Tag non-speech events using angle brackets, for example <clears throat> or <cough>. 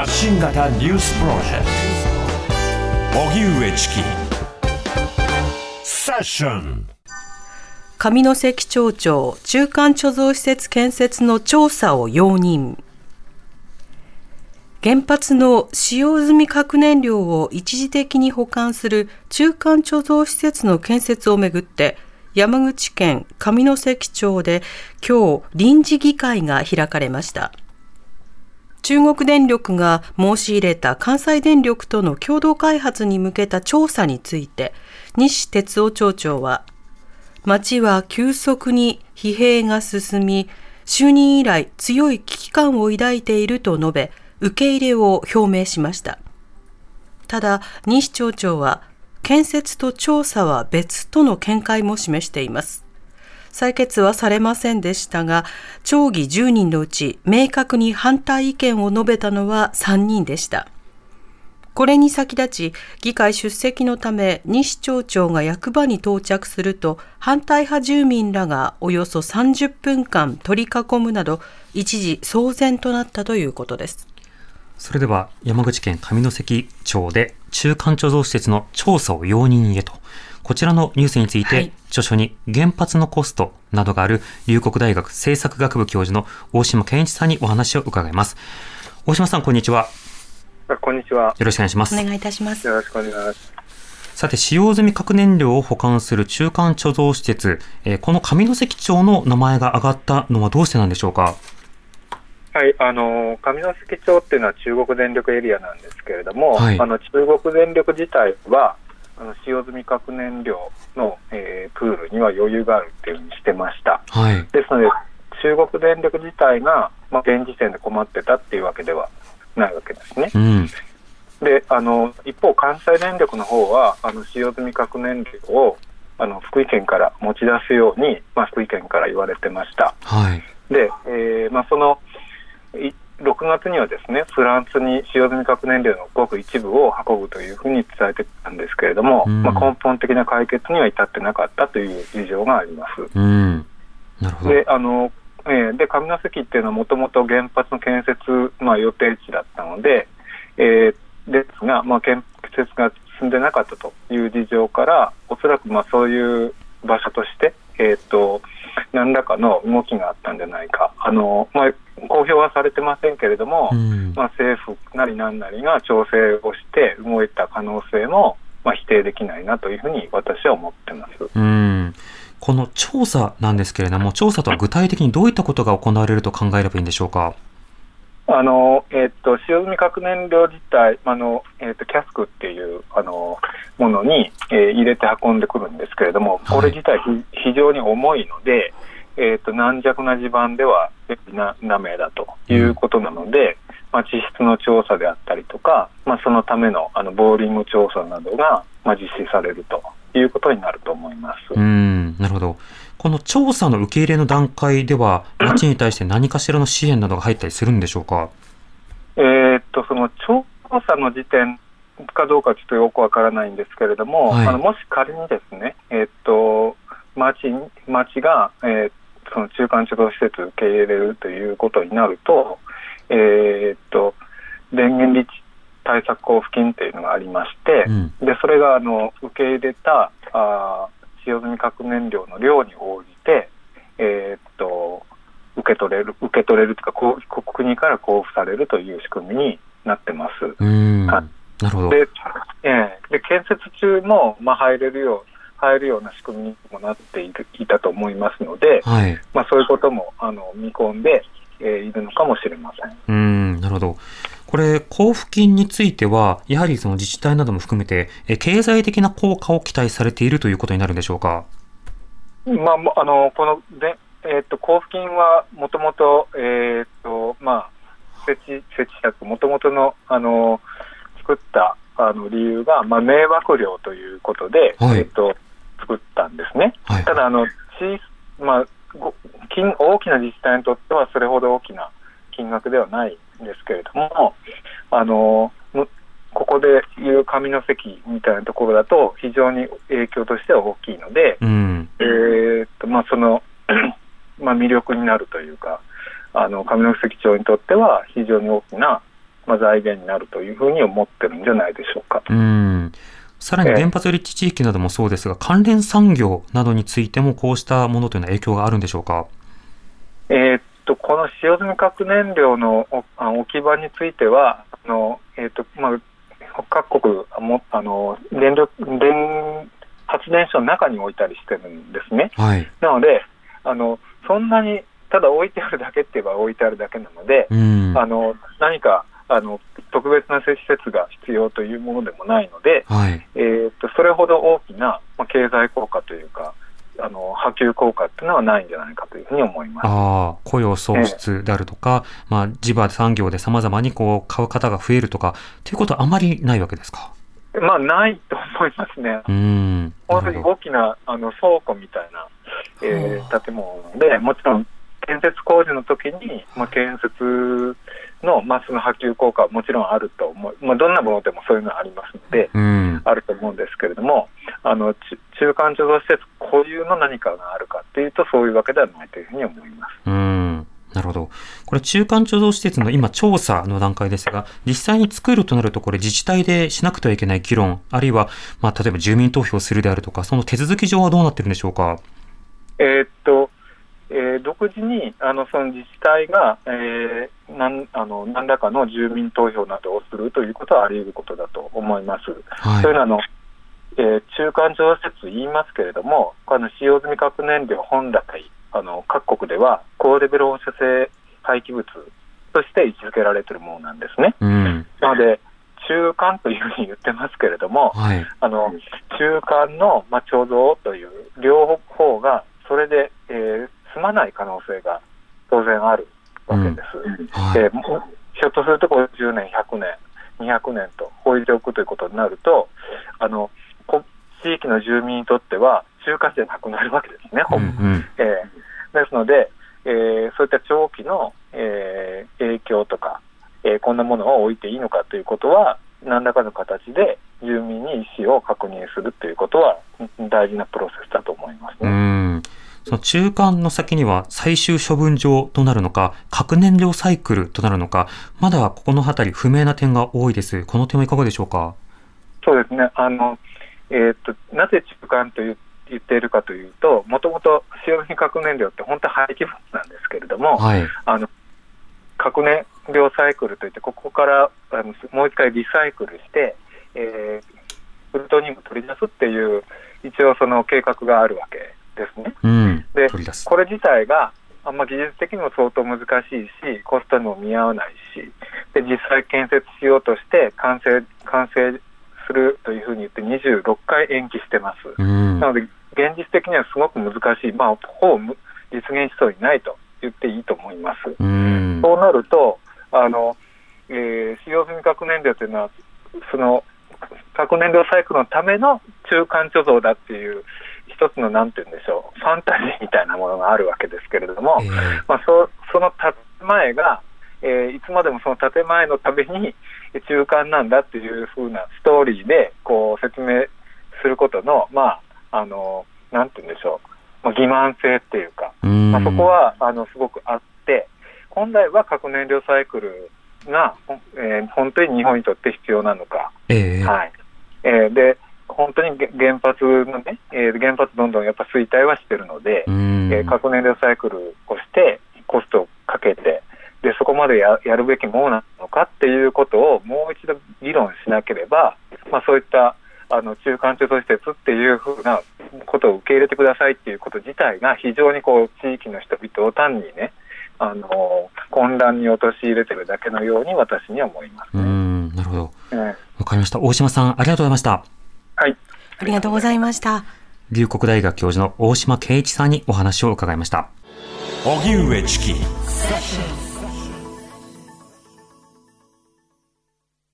発信型ニュースプロジェクト。荻上チキ。セッション。上関町長中間貯蔵施設建設の調査を容認原発の使用済み核燃料を一時的に保管する中間貯蔵施設の建設をめぐって山口県上関町で今日臨時議会が開かれました中国電力が申し入れた関西電力との共同開発に向けた調査について西哲夫町長は町は急速に疲弊が進み就任以来強い危機感を抱いていると述べ受け入れを表明しました。ただ西町長は建設と調査は別との見解も示しています。採決はされませんでしたが町議10人のうち明確に反対意見を述べたのは3人でした。これに先立ち議会出席のため西町長が役場に到着すると反対派住民らがおよそ30分間取り囲むなど一時騒然となったということです。それでは山口県上関町で中間貯蔵施設の調査を容認へと。こちらのニュースについて、はい、著書に原発のコストなどがある龍谷大学政策学部教授の大島健一さんにお話を伺います大島さんこんにちはこんにちは。よろしくお願いします。お願いいたします。よろしくお願いします。さて、使用済み核燃料を保管する中間貯蔵施設、えー、この上関町の名前が挙がったのはどうしてなんでしょうか？はい、あの上関町っていうのは中国電力エリアなんですけれども、はい、あの中国電力自体はあの使用済み核燃料の、えー、プールには余裕があるっていうふうにしてました。はい、ですので中国電力自体が、まあ、現時点で困ってたっていうわけではないわけですね。うん、であの一方、関西電力の方はあの使用済み核燃料をあの福井県から持ち出すように、まあ、福井県から言われてました。はい、で、えーまあ、その6月にはですねフランスに使用済み核燃料のごく一部を運ぶというふうに伝えてたんですけれども、うん、まあ、根本的な解決には至ってなかったという事情があります。であのえー、で上関っていうのはもともと原発の建設、まあ、予定地だったので、えー、ですが、まあ、建設が進んでなかったという事情からおそらくまあそういう場所として、えーと、何らかの動きがあったんじゃないかあの、まあ、公表はされてませんけれども、うん、まあ、政府なり何なりが調整をして動いた可能性も、まあ、否定できないなというふうに私は思ってます。うんこの調査なんですけれども、調査とは具体的にどういったことが行われると考えればいいんでしょうか？あのえーと、使用済み核燃料自体、あのえーと、キャスクっていうあのものに、えー、入れて運んでくるんですけれども、これ自体、非常に重いので、えーと、軟弱な地盤ではなダメだということなので、うん、まあ、地質の調査であったりとか、まあ、そのためのあのボーリング調査などが、まあ、実施されるということになると思います。うんなるほど。この調査の受け入れの段階では、<clears throat> 町に対して何かしらの支援などが入ったりするんでしょうか？えー、っと、その調査の時点かどうかちょっとよくわからないんですけれども、はい、あのもし仮にですね、えー、っと、町町が、えー、その中間貯蔵施設受け入れるということになると、えー、っと、電源立地対策交付金というのがありまして、うん、でそれがあの受け入れたあ使用済み核燃料の量に応じて、えー、っと受け取れる受け取れるというか国から交付されるという仕組みになってます。はい、なるほど。で,、えー、で建設中も、まあ、入れるよう入るような仕組みにもなっているいたと思いますので、はい、まあ、そういうこともあの見込んで、えー、いるのかもしれません。うん。なるほどこれ、交付金については、やはりその自治体なども含めて、え経済的な効果を期待されているということになるんでしょうか？まあ、あのこので、えーと、交付金はもともと、えーとまあ、設置設置策、もともとのあの作ったあの理由が、まあ、迷惑料ということで、はい、えーと、作ったんですね。はい、ただあの小、まあ、金大きな自治体にとっ金額ではないんですけれども、あのここでいう上関みたいなところだと、非常に影響としては大きいので、うん、えー、っとまあ、その <clears throat> まあ、魅力になるというか、あの上関町にとっては非常に大きなまあ、財源になるというふうに思ってるんじゃないでしょうか。うんさらに原発立地地域などもそうですが、関連産業などについてもこうしたものというのは影響があるんでしょうか？えー、っとこの使用済み核燃料の置き場については、あのえー、っとまあ、各国もあの電力電発電所の中に置いたりしてるんですね。はい、なのであの、そんなにただ置いてあるだけって言えば置いてあるだけなので、うん、あの何かあの特別な施設が必要というものでもないので、はい、えーと、それほど大きな、まあ、経済効果というか、あの波及効果っていうのはないんじゃないかというふうに思いますあ雇用創出であるとか、えー、まあ、地場産業でさまざまにこう買う方が増えるとかということはあまりないわけですか？まあ、ないと思いますね。うん本当に大きなあの倉庫みたいな、えー、建物で、もちろん建設工事の時に、まあ、建設の、まあ、その波及効果はもちろんあると思う、まあ、どんなものでもそういうのはありますので、うん、あると思うんですけれども、あの中間貯蔵施設固有の何かがあるかっていうと、そういうわけではないというふうに思います。うんなるほど。これ、中間貯蔵施設の今、調査の段階ですが、実際に作るとなると、これ、自治体でしなくてはいけない議論、あるいは、まあ、例えば住民投票するであるとか、その手続き上はどうなってるんでしょうか？えー、っと、えー、独自にあのその自治体が、えー、なんあの何らかの住民投票などをするということはあり得ることだと思います。はい、というのはあの、えー、中間調節言いますけれども、あの使用済み核燃料本来あの各国では高レベル放射性廃棄物として位置づけられているものなんですね。うん、なので中間というふうに言ってますけれども、はい、あの中間の、まあ、貯蔵という両方がそれで、えー、済まない可能性が当然あるわけです。うん。はい、でひょっとするとこれ10年、100年、200年と置いておくということになると、あの地域の住民にとっては中華地でなくなるわけですね、うんうん、えー、ですので、えー、そういった長期の、えー、影響とか、えー、こんなものを置いていいのかということは、何らかの形で住民に意思を確認するということは大事なプロセスだと思いますね。その中間の先には最終処分場となるのか、核燃料サイクルとなるのか、まだここの辺り不明な点が多いです。この点はいかがでしょうか？そうですね。あの、えー、っと、なぜ中間と言っているかというと、もともと使用品核燃料って本当は廃棄物なんですけれども、はい、あの核燃料サイクルといって、ここからあのもう一回リサイクルして、えー、プルトニウム取り出すっていう、一応その計画があるわけですね。うん、でこれ自体があんま技術的にも相当難しいし、コストにも見合わないし、で実際建設しようとして完成完成するというふうに言って26回延期してます。うん、なので現実的にはすごく難しい、まあ、ほぼ実現しそうにないと言っていいと思います。うん、そうなるとあの、えー、使用済み核燃料というのはその核燃料サイクルのための中間貯蔵だっていう一つのなんて言うんでしょうファンタジーみたいなものがあるわけですけれども、えー、まあ、そその建前が、えー、いつまでもその建前のために中間なんだっていうふうなストーリーでこう説明することのまああのなんて言うんでしょう、まあ、欺瞞性っていうか、まあ、そこはあのすごくあって本来は核燃料サイクルが、えー、本当に日本にとって必要なのか。えー、はい。えー、で本当に原発のね、えー、原発どんどんやっぱ衰退はしてるので、えー、核燃料サイクルをしてコストをかけてでそこまでややるべきものなのかっていうことをもう一度議論しなければ、まあ、そういったあの中間貯蔵施設っていうふうなことを受け入れてくださいっていうこと自体が非常にこう地域の人々を単にねあの混乱に陥れてるだけのように私には思います、ね、うんなるほど。わ、えー、かりました。大島さんありがとうございました。はい。ありがとうございました。龍谷大学教授の大島圭一さんにお話を伺いました。荻上チキ。